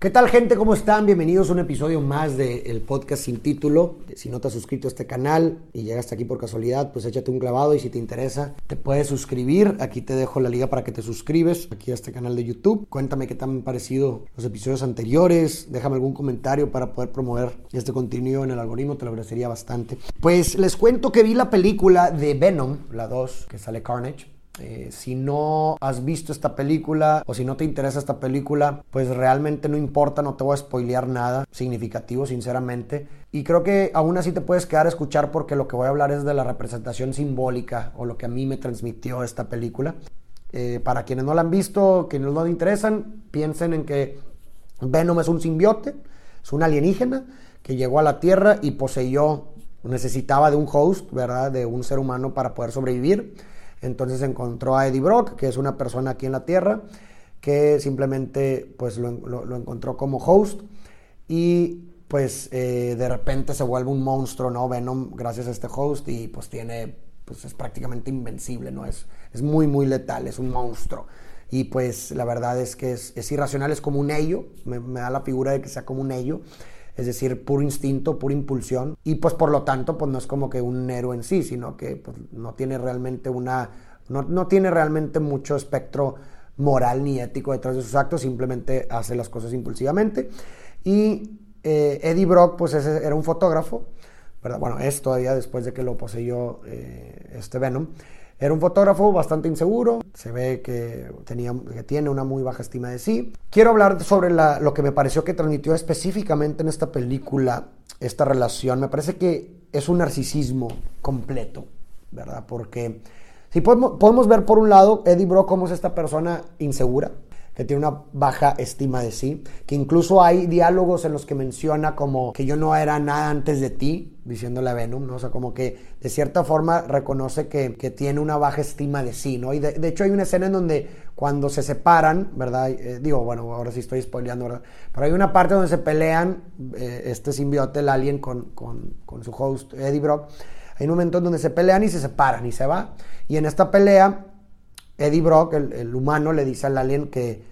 ¿Qué tal gente? ¿Cómo están? Bienvenidos a un episodio más del podcast sin título. Si no te has suscrito a este canal y llegaste aquí por casualidad, pues échate un clavado y si te interesa te puedes suscribir. Aquí te dejo la liga para que te suscribes aquí a este canal de YouTube. Cuéntame qué te han parecido los episodios anteriores. Déjame algún comentario para poder promover este contenido en el algoritmo. Te lo agradecería bastante. Pues les cuento que vi la película de Venom, la 2, que sale Carnage. Eh, si no has visto esta película o si no te interesa esta película, pues realmente no importa, no te voy a spoilear nada significativo, sinceramente. Y creo que aún así te puedes quedar a escuchar porque lo que voy a hablar es de la representación simbólica o lo que a mí me transmitió esta película. Eh, para quienes no la han visto, quienes no le interesan, piensen en que Venom es un simbiote, es un alienígena que llegó a la Tierra y poseyó, necesitaba de un host, ¿verdad? De un ser humano para poder sobrevivir entonces encontró a Eddie Brock, que es una persona aquí en la Tierra, que simplemente pues lo, encontró como host y pues eh, de repente se vuelve un monstruo, ¿no? Venom gracias a este host y pues tiene, pues es prácticamente invencible, ¿no? Es, es muy, muy letal, es un monstruo. Y pues la verdad es que es, irracional, es como un ello, me da la figura de que sea como un ello es decir, puro instinto, pura impulsión, y pues por lo tanto, pues no es como que un héroe en sí, sino que pues, no tiene realmente una, no, tiene realmente mucho espectro moral ni ético detrás de sus actos, simplemente hace las cosas impulsivamente. Y eh, Eddie Brock, pues ese era un fotógrafo, ¿verdad? bueno, es todavía después de que lo poseyó eh, este Venom, era un fotógrafo bastante inseguro, se ve que, tenía, que tiene una muy baja estima de sí. Quiero hablar sobre lo que me pareció que transmitió específicamente en esta película esta relación. Me parece que es un narcisismo completo, ¿verdad? Porque si podemos, podemos ver por un lado Eddie Brock como es esta persona insegura, que tiene una baja estima de sí, que incluso hay diálogos en los que menciona como que yo no era nada antes de ti, diciéndole a Venom, ¿no? O sea, como que de cierta forma reconoce que, tiene una baja estima de sí, ¿no? Y de, hecho hay una escena en donde cuando se separan, ¿verdad? Eh, digo, bueno, ahora sí estoy spoileando, ¿verdad? Pero hay una parte donde se pelean eh, este simbiote, el alien, con, con, su host, Eddie Brock. Hay un momento en donde se pelean y se separan y se va. Y en esta pelea Eddie Brock, el, humano, le dice al alien que,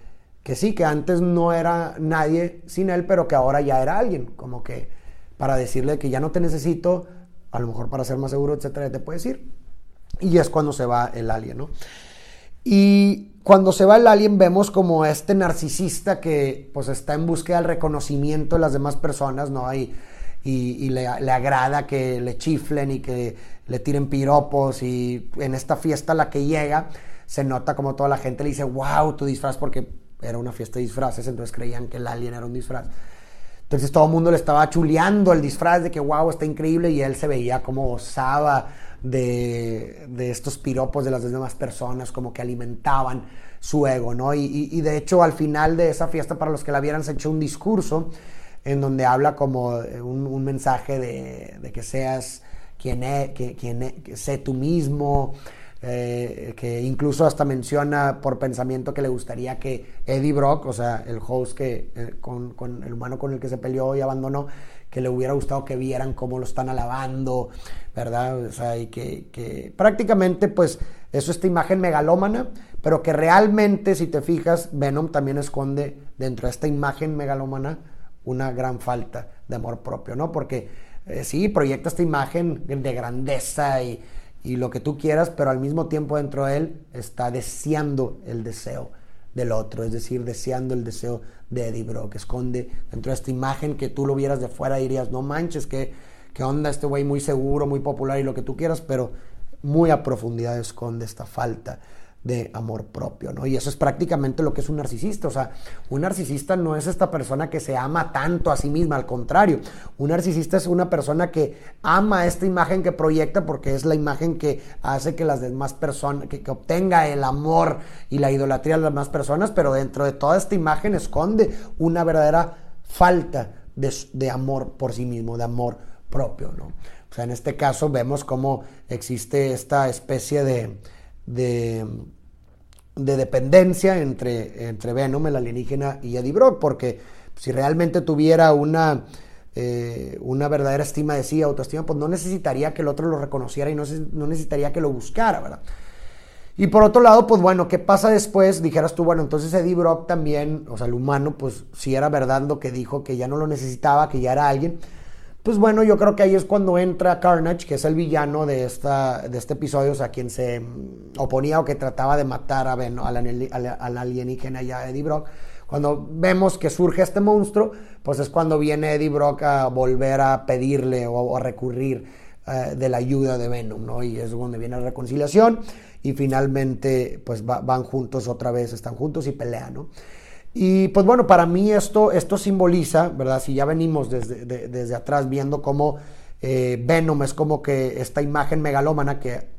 que sí, que antes no era nadie sin él, pero que ahora ya era alguien, como que para decirle que ya no te necesito, a lo mejor para ser más seguro, etcétera, te puedes ir. Y es cuando se va el alien, ¿no? Y cuando se va el alien vemos como este narcisista que pues está en búsqueda del reconocimiento de las demás personas, ¿no? Y, y, le, le, agrada que le chiflen y que le tiren piropos y en esta fiesta a la que llega se nota como toda la gente le dice, wow, tu disfraz, porque era una fiesta de disfraces, entonces creían que el alien era un disfraz. Entonces todo el mundo le estaba chuleando el disfraz de que wow, está increíble y él se veía como gozaba de, de estos piropos de las demás personas, como que alimentaban su ego, ¿no? Y, de hecho al final de esa fiesta, para los que la vieran, se echó un discurso en donde habla como un, mensaje de, que seas quien, es, que, quien es, sé tú mismo, eh, que incluso hasta menciona por pensamiento que le gustaría que Eddie Brock, o sea, el host que, eh, con, el humano con el que se peleó y abandonó, que le hubiera gustado que vieran cómo lo están alabando, ¿verdad? O sea, y que, prácticamente pues eso esta imagen megalómana, pero que realmente si te fijas, Venom también esconde dentro de esta imagen megalómana una gran falta de amor propio, ¿no? Porque eh, sí, proyecta esta imagen de grandeza y, y lo que tú quieras, pero al mismo tiempo dentro de él está deseando el deseo del otro, es decir, deseando el deseo de Eddie Brock, que esconde dentro de esta imagen que tú lo vieras de fuera y dirías, no manches, que, que onda este güey muy seguro, muy popular y lo que tú quieras, pero muy a profundidad esconde esta falta de amor propio, ¿no? Y eso es prácticamente lo que es un narcisista, o sea, un narcisista no es esta persona que se ama tanto a sí misma, al contrario, un narcisista es una persona que ama esta imagen que proyecta porque es la imagen que hace que las demás personas, que, obtenga el amor y la idolatría de las demás personas, pero dentro de toda esta imagen esconde una verdadera falta de, amor por sí mismo, de amor propio, ¿no? O sea, en este caso vemos cómo existe esta especie de de, dependencia entre, entre Venom, el alienígena, y Eddie Brock, porque si realmente tuviera una, eh, una verdadera estima de sí, autoestima, pues no necesitaría que el otro lo reconociera y no, no necesitaría que lo buscara, ¿verdad? Y por otro lado, pues bueno, ¿qué pasa después? Dijeras tú, bueno, entonces Eddie Brock también, o sea, el humano, pues si era verdad lo que dijo, que ya no lo necesitaba, que ya era alguien. Pues bueno, yo creo que ahí es cuando entra Carnage, que es el villano de, esta, de este episodio, o sea, quien se mm, oponía o que trataba de matar a ben, al, al, alienígena ya Eddie Brock. Cuando vemos que surge este monstruo, pues es cuando viene Eddie Brock a volver a pedirle o, a recurrir eh, de la ayuda de Venom, ¿no? Y es donde viene la reconciliación y finalmente pues van juntos otra vez, están juntos y pelean, ¿no? Y pues bueno, para mí esto, esto simboliza, ¿verdad? Si ya venimos desde, desde atrás viendo cómo eh, Venom es como que esta imagen megalómana que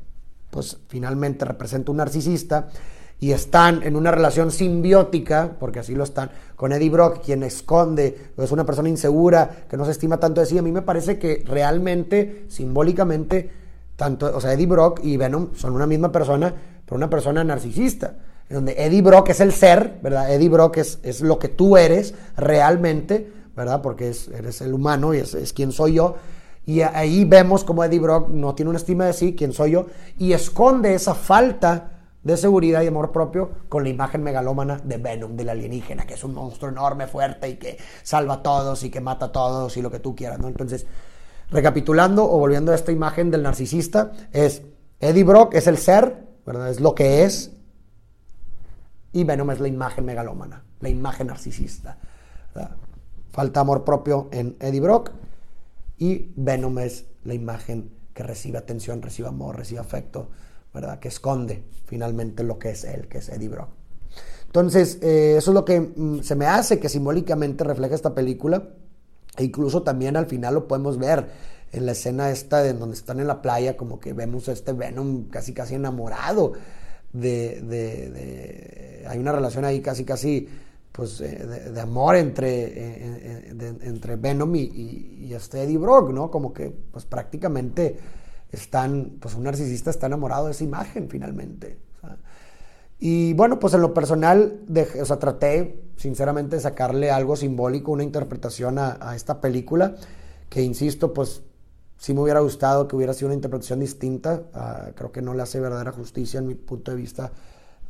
pues finalmente representa un narcisista y están en una relación simbiótica, porque así lo están, con Eddie Brock, quien esconde, es una persona insegura, que no se estima tanto de sí, a mí me parece que realmente, simbólicamente, tanto, o sea, Eddie Brock y Venom son una misma persona, pero una persona narcisista. Donde Eddie Brock es el ser, ¿verdad? Eddie Brock es, es lo que tú eres realmente, ¿verdad? Porque es, eres el humano y es, es quien soy yo. Y ahí vemos como Eddie Brock no tiene una estima de sí, quién soy yo, y esconde esa falta de seguridad y amor propio con la imagen megalómana de Venom, del alienígena, que es un monstruo enorme, fuerte y que salva a todos y que mata a todos y lo que tú quieras, ¿no? Entonces, Recapitulando o volviendo a esta imagen del narcisista, es Eddie Brock es el ser, ¿verdad? Es lo que es. Y Venom es la imagen megalómana, la imagen narcisista. Falta amor propio en Eddie Brock. Y Venom es la imagen que recibe atención, recibe amor, recibe afecto, ¿verdad? Que esconde finalmente lo que es él, que es Eddie Brock. Entonces, eh, eso es lo que mm, se me hace que simbólicamente refleja esta película. E incluso también al final lo podemos ver en la escena esta de donde están en la playa, como que vemos a este Venom casi casi enamorado de, de, hay una relación ahí casi casi pues eh, de, amor entre, eh, entre Venom y, y, este Eddie Brock, ¿no? Como que pues prácticamente están, pues un narcisista está enamorado de esa imagen finalmente. Y bueno, pues en lo personal, o sea, traté sinceramente de sacarle algo simbólico, una interpretación a, esta película, que insisto, pues sí me hubiera gustado que hubiera sido una interpretación distinta. Ah, creo que no le hace verdadera justicia en mi punto de vista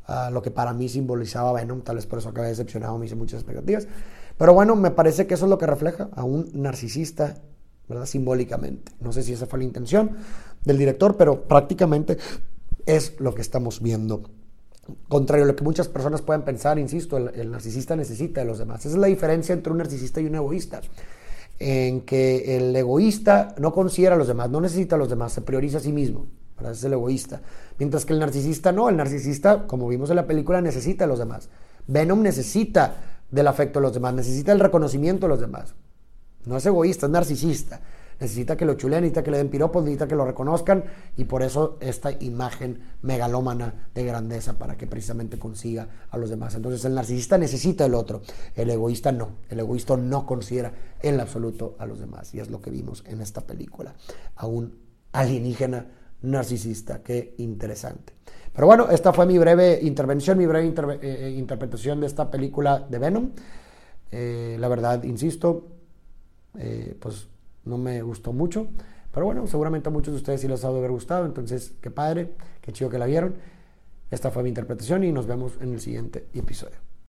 a lo que para mí simbolizaba Venom, tal vez por eso acabé decepcionado, me hice muchas expectativas. Pero bueno, me parece que eso es lo que refleja a un narcisista, ¿verdad? Simbólicamente. No sé si esa fue la intención del director, pero prácticamente es lo que estamos viendo Contrario a lo que muchas personas pueden pensar, insisto, el, narcisista necesita de los demás. Esa es la diferencia entre un narcisista y un egoísta. En que el egoísta no considera a los demás, no necesita a los demás, se prioriza a sí mismo. Ese es el egoísta. Mientras que el narcisista no, el narcisista, como vimos en la película, necesita a los demás. Venom necesita del afecto de los demás, necesita el reconocimiento de los demás. No es egoísta, es narcisista necesita que lo chuleen, necesita que le den piropos, necesita que lo reconozcan y por eso esta imagen megalómana de grandeza para que precisamente consiga a los demás. Entonces el narcisista necesita el otro, el egoísta no, el egoísta no considera en absoluto a los demás y es lo que vimos en esta película, a un alienígena narcisista, qué interesante. Pero bueno, esta fue mi breve intervención, mi breve eh, eh, interpretación de esta película de Venom. Eh, la verdad, insisto, pues no me gustó mucho. Pero bueno, seguramente a muchos de ustedes sí les ha de haber gustado. Entonces, qué padre, qué chido que la vieron. Esta fue mi interpretación y nos vemos en el siguiente episodio.